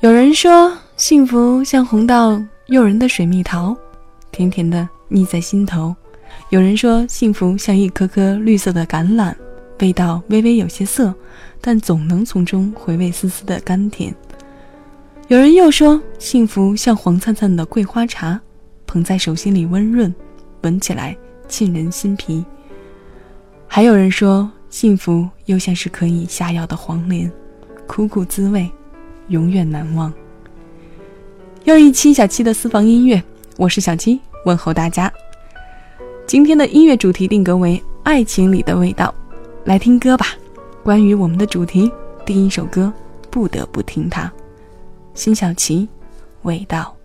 有人说，幸福像红到诱人的水蜜桃，甜甜的腻在心头；有人说，幸福像一颗颗绿色的橄榄，味道微微有些涩，但总能从中回味丝丝的甘甜。有人又说，幸福像黄灿灿的桂花茶，捧在手心里温润，闻起来沁人心脾。还有人说，幸福又像是可以下药的黄连，苦苦滋味。永远难忘。又一期小七的私房音乐，我是小七，问候大家。今天的音乐主题定格为爱情里的味道，来听歌吧。关于我们的主题，第一首歌不得不听它，辛晓琪，味道。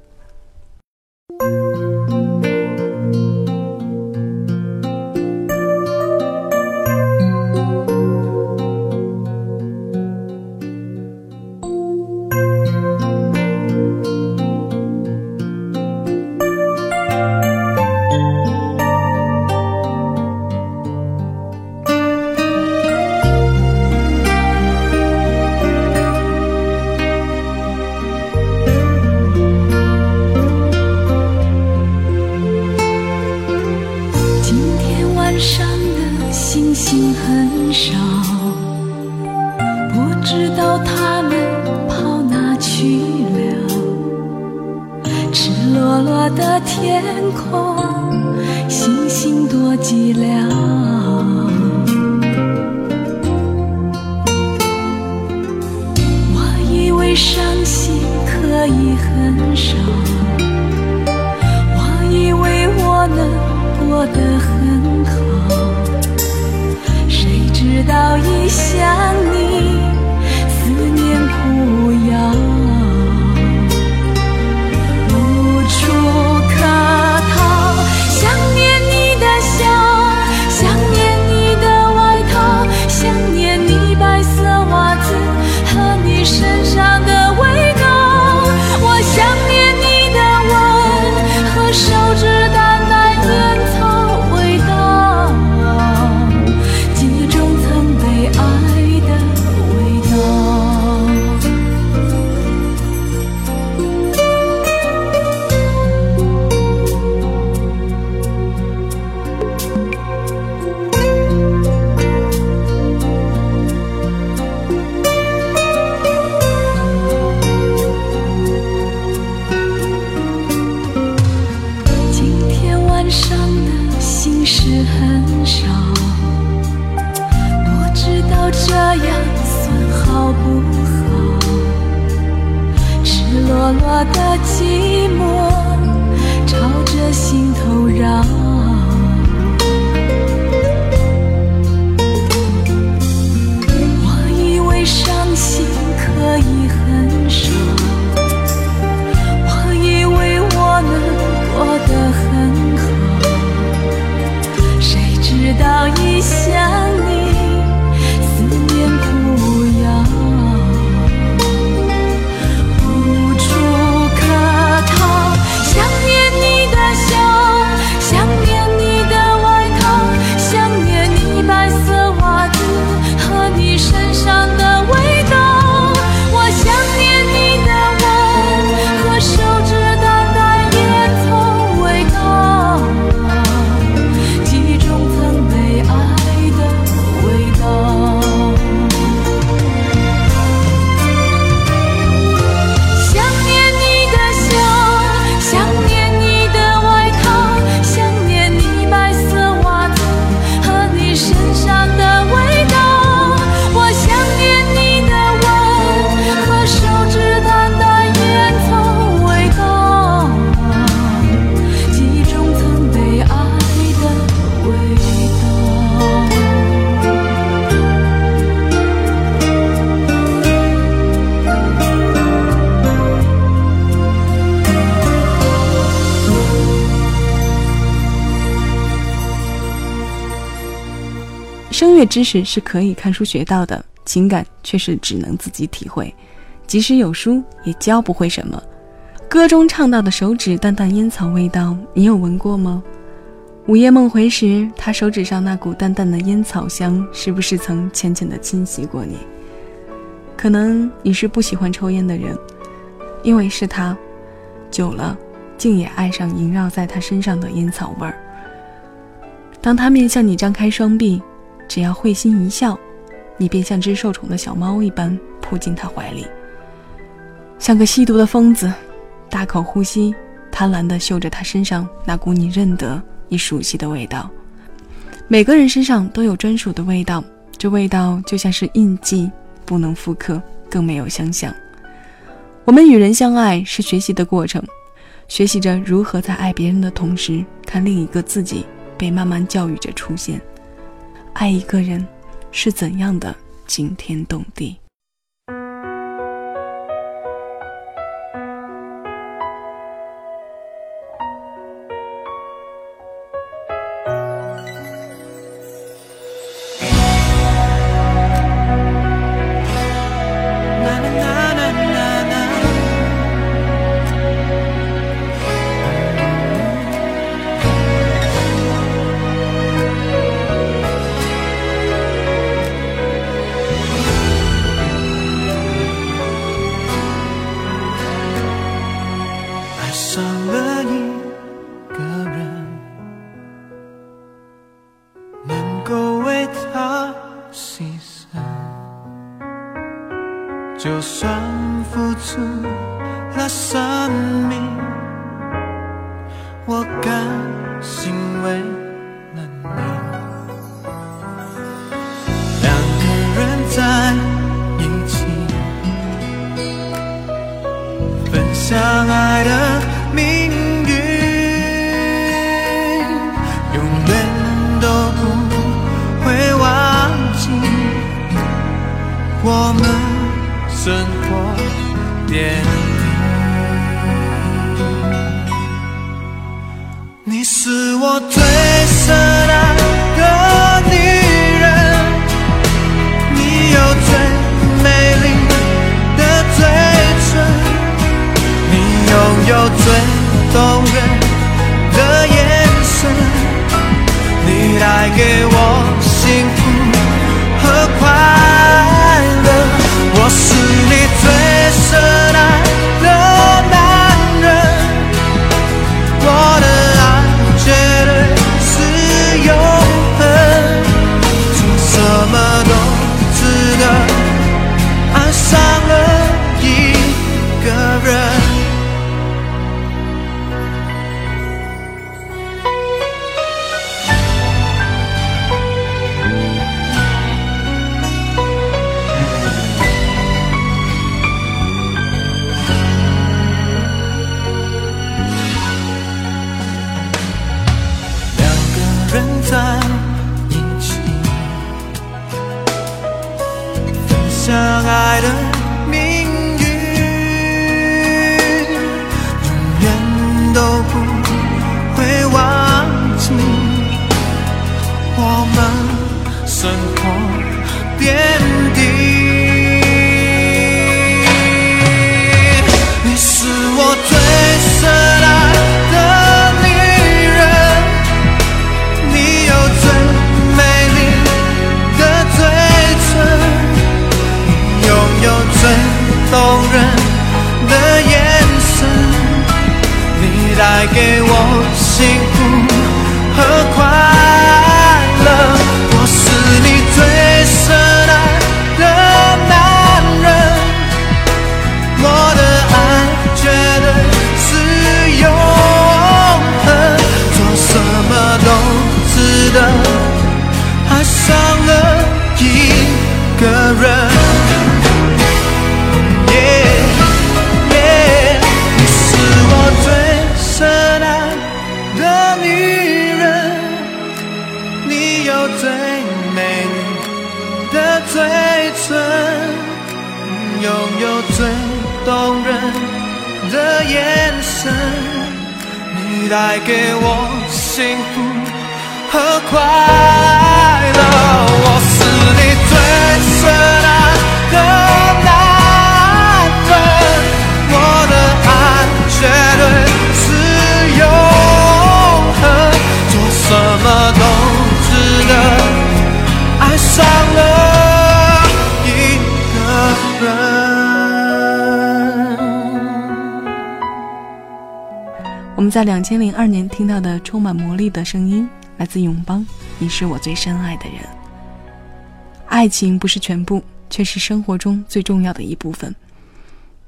乐知识是可以看书学到的，情感却是只能自己体会。即使有书，也教不会什么。歌中唱到的手指淡淡烟草味道，你有闻过吗？午夜梦回时，他手指上那股淡淡的烟草香，是不是曾浅浅的侵袭过你？可能你是不喜欢抽烟的人，因为是他，久了，竟也爱上萦绕在他身上的烟草味儿。当他面向你张开双臂，只要会心一笑，你便像只受宠的小猫一般扑进他怀里，像个吸毒的疯子，大口呼吸，贪婪地嗅着他身上那股你认得、你熟悉的味道。每个人身上都有专属的味道，这味道就像是印记，不能复刻，更没有相像。我们与人相爱是学习的过程，学习着如何在爱别人的同时，看另一个自己。被慢慢教育着出现，爱一个人是怎样的惊天动地。我们。生活点滴，你是我最深爱的女人，你有最美丽的嘴唇，你拥有最动人的眼神，你带给我幸福和快乐。我是你最深爱眼神，你带给我幸福和快乐，我。是你最深爱的男人，我的爱绝对是永恒，做什么都值得，爱上在两千零二年听到的充满魔力的声音，来自永邦。你是我最深爱的人。爱情不是全部，却是生活中最重要的一部分。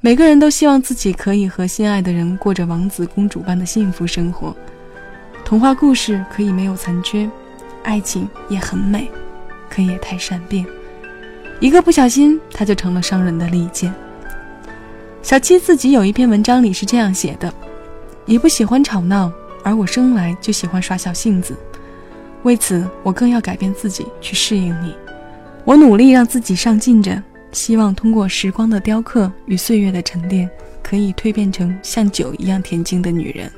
每个人都希望自己可以和心爱的人过着王子公主般的幸福生活。童话故事可以没有残缺，爱情也很美，可也太善变。一个不小心，它就成了伤人的利剑。小七自己有一篇文章里是这样写的：“你不喜欢吵闹，而我生来就喜欢耍小性子。为此，我更要改变自己去适应你。我努力让自己上进着，希望通过时光的雕刻与岁月的沉淀，可以蜕变成像酒一样恬静的女人。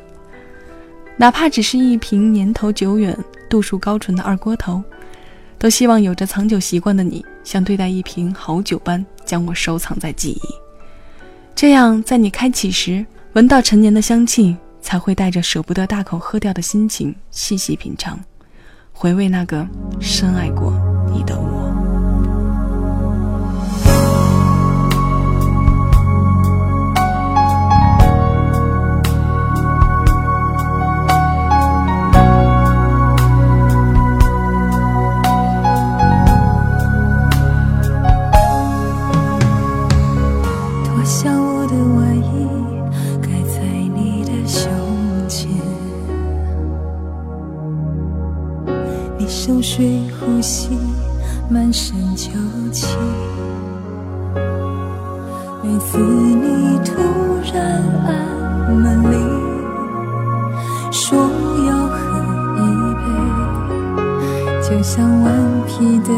哪怕只是一瓶年头久远、度数高醇的二锅头，都希望有着藏酒习惯的你，像对待一瓶好酒般将我收藏在记忆。”这样，在你开启时，闻到陈年的香气，才会带着舍不得大口喝掉的心情，细细品尝，回味那个深爱过你的我。满身酒气，每次你突然按门铃，说要喝一杯，就像顽皮的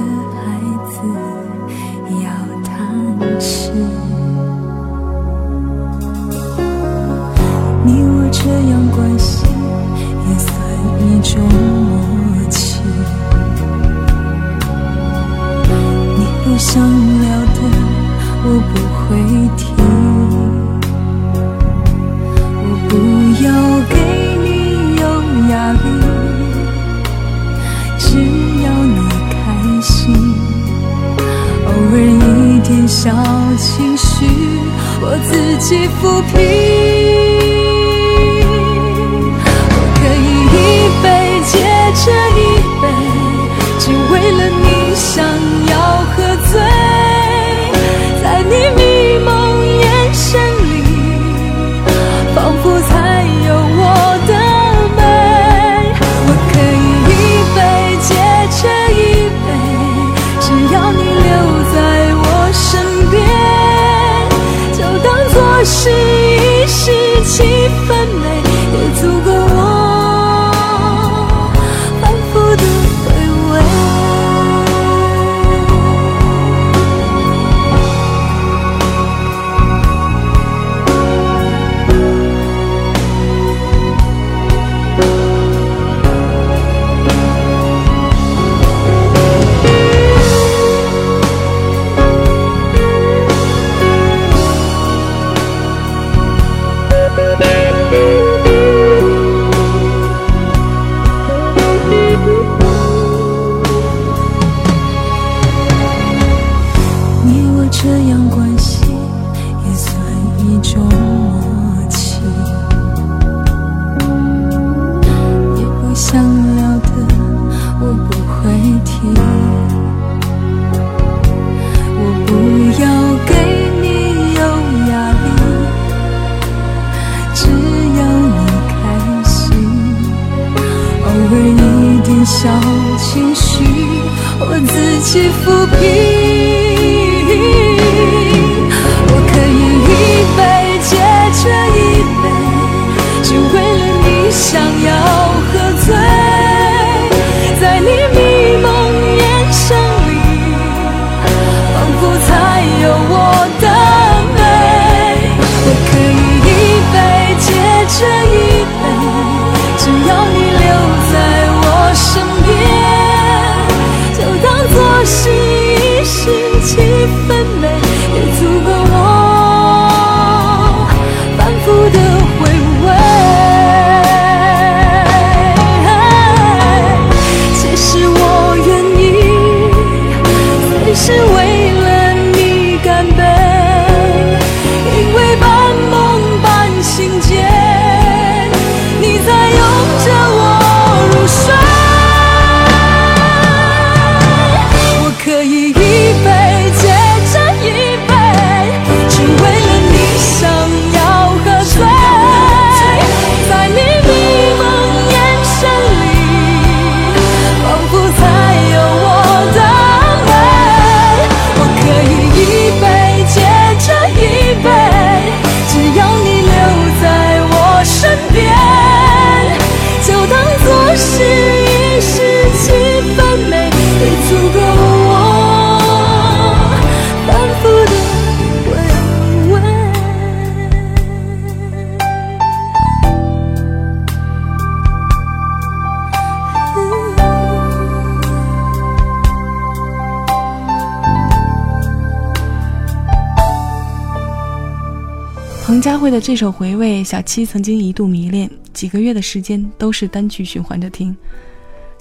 为了这首《回味》，小七曾经一度迷恋，几个月的时间都是单曲循环着听。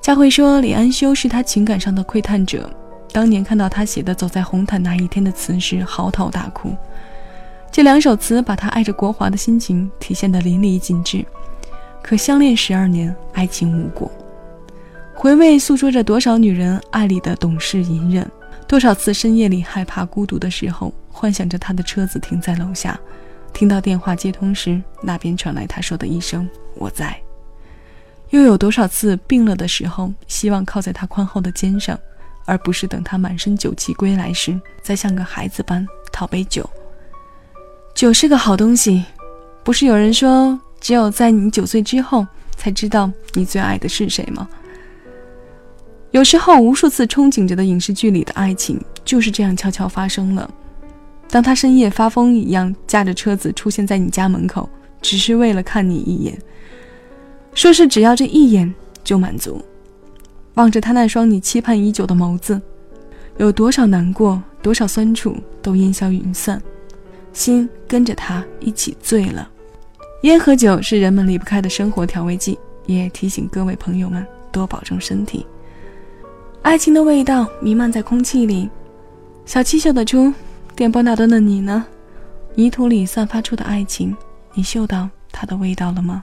佳慧说，李安修是他情感上的窥探者。当年看到他写的《走在红毯那一天》的词时，嚎啕大哭。这两首词把他爱着国华的心情体现得淋漓尽致。可相恋十二年，爱情无果。回味诉说着多少女人爱里的懂事隐忍，多少次深夜里害怕孤独的时候，幻想着他的车子停在楼下，听到电话接通时，那边传来他说的一声“我在”。又有多少次病了的时候，希望靠在他宽厚的肩上，而不是等他满身酒气归来时，再像个孩子般讨杯酒。酒是个好东西，不是有人说，只有在你九岁之后才知道你最爱的是谁吗？有时候，无数次憧憬着的影视剧里的爱情就是这样悄悄发生了。当他深夜发疯一样驾着车子出现在你家门口，只是为了看你一眼，说是只要这一眼就满足。望着他那双你期盼已久的眸子，有多少难过，多少酸楚都烟消云散。心跟着他一起醉了。烟和酒是人们离不开的生活调味剂，也提醒各位朋友们多保重身体。爱情的味道弥漫在空气里，小七嗅得出。电波那端的你呢？泥土里散发出的爱情，你嗅到它的味道了吗？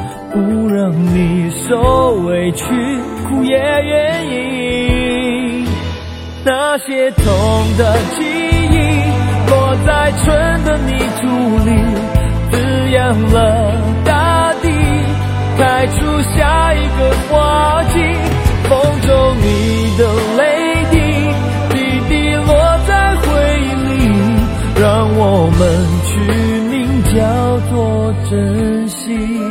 不让你受委屈，哭也愿意。那些痛的记忆，落在春的泥土里，滋养了大地，开出下一个花季。风中你的泪滴，滴滴落在回忆里，让我们取名叫做珍惜。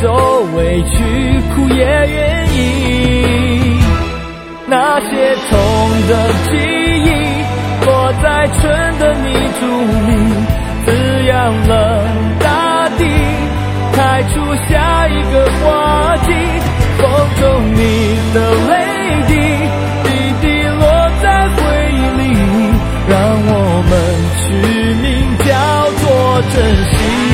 受委屈，哭也愿意。那些痛的记忆，落在春的泥土里，滋养了大地，开出下一个花季。风中你的泪滴，滴滴落在回忆里，让我们取名叫做珍惜。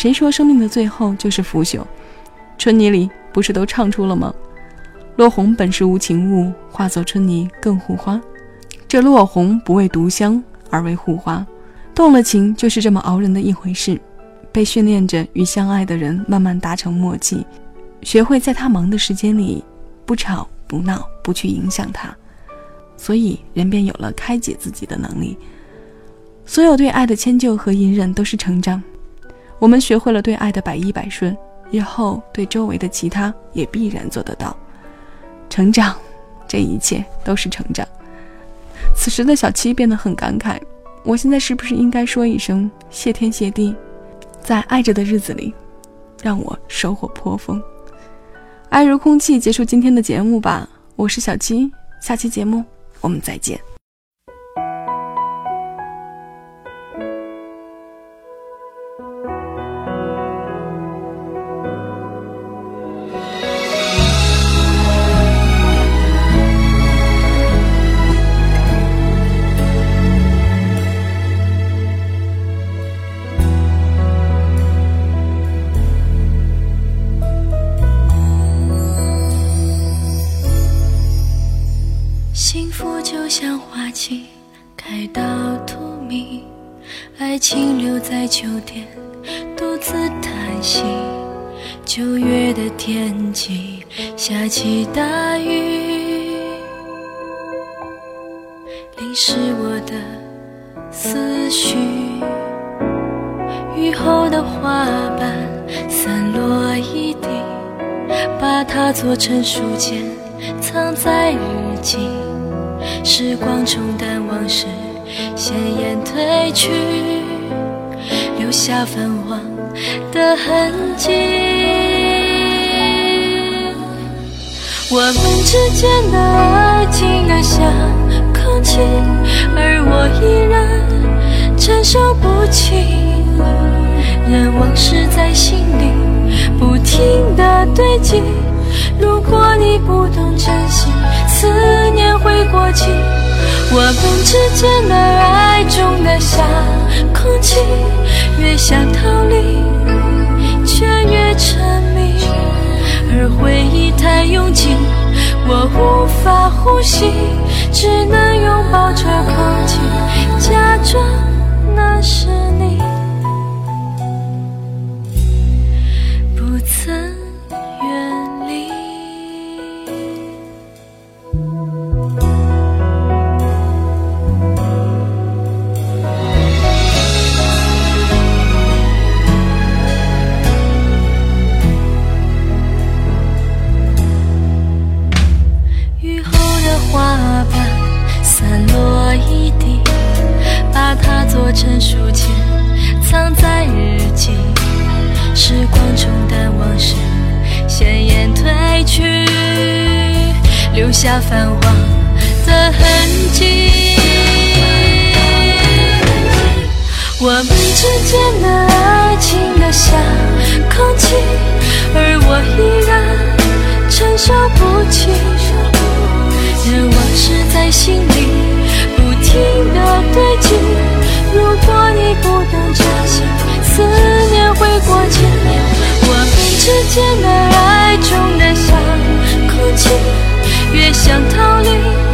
谁说生命的最后就是腐朽？春泥里不是都唱出了吗？落红本是无情物，化作春泥更护花。这落红不为独香，而为护花。动了情就是这么熬人的一回事。被训练着与相爱的人慢慢达成默契，学会在他忙的时间里不吵不闹，不去影响他，所以人便有了开解自己的能力。所有对爱的迁就和隐忍都是成长。我们学会了对爱的百依百顺，日后对周围的其他也必然做得到。成长，这一切都是成长。此时的小七变得很感慨：我现在是不是应该说一声谢天谢地，在爱着的日子里，让我收获颇丰。爱如空气，结束今天的节目吧。我是小七，下期节目我们再见。就像花期开到荼蘼，爱情留在秋天，独自叹息。九月的天气，下起大雨，淋湿我的思绪。雨后的花瓣散落一地，把它做成书签，藏在日记。时光冲淡往事，鲜艳褪去。留下泛黄的痕迹。我们之间的爱静得像空气，而我依然承受不起。任往事在心里不停地堆积。如果你不懂珍惜，此会过期。我们之间的爱重得像空气。越想逃离，却越沉迷，而回忆太拥挤，我无法呼吸，只能拥抱着空气，假装那是下泛黄的痕迹，我们之间的爱情的像空气，而我依然承受不起。任往事在心里不停的堆积，如果你不懂珍惜，思念会过期。我们之间的爱重得像空气。越想逃离，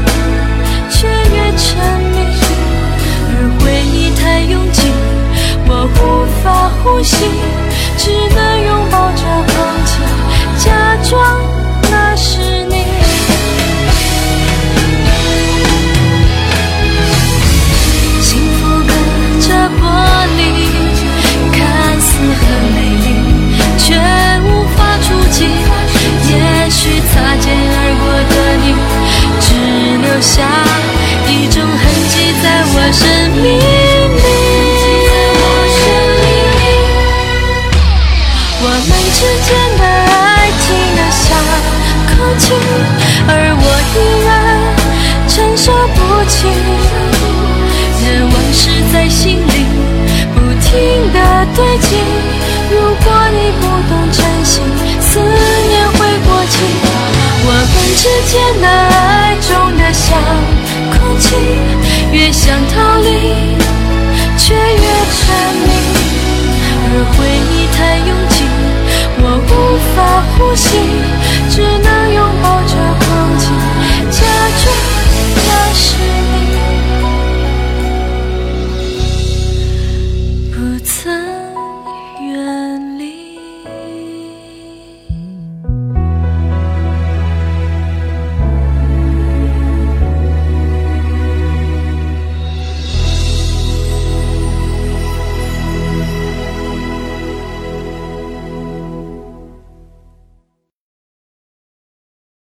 最近，如果你不懂珍惜，思念会过期。我们之间的爱，重得像空气，越想逃离却越沉迷。而回忆太拥挤，我无法呼吸，只能。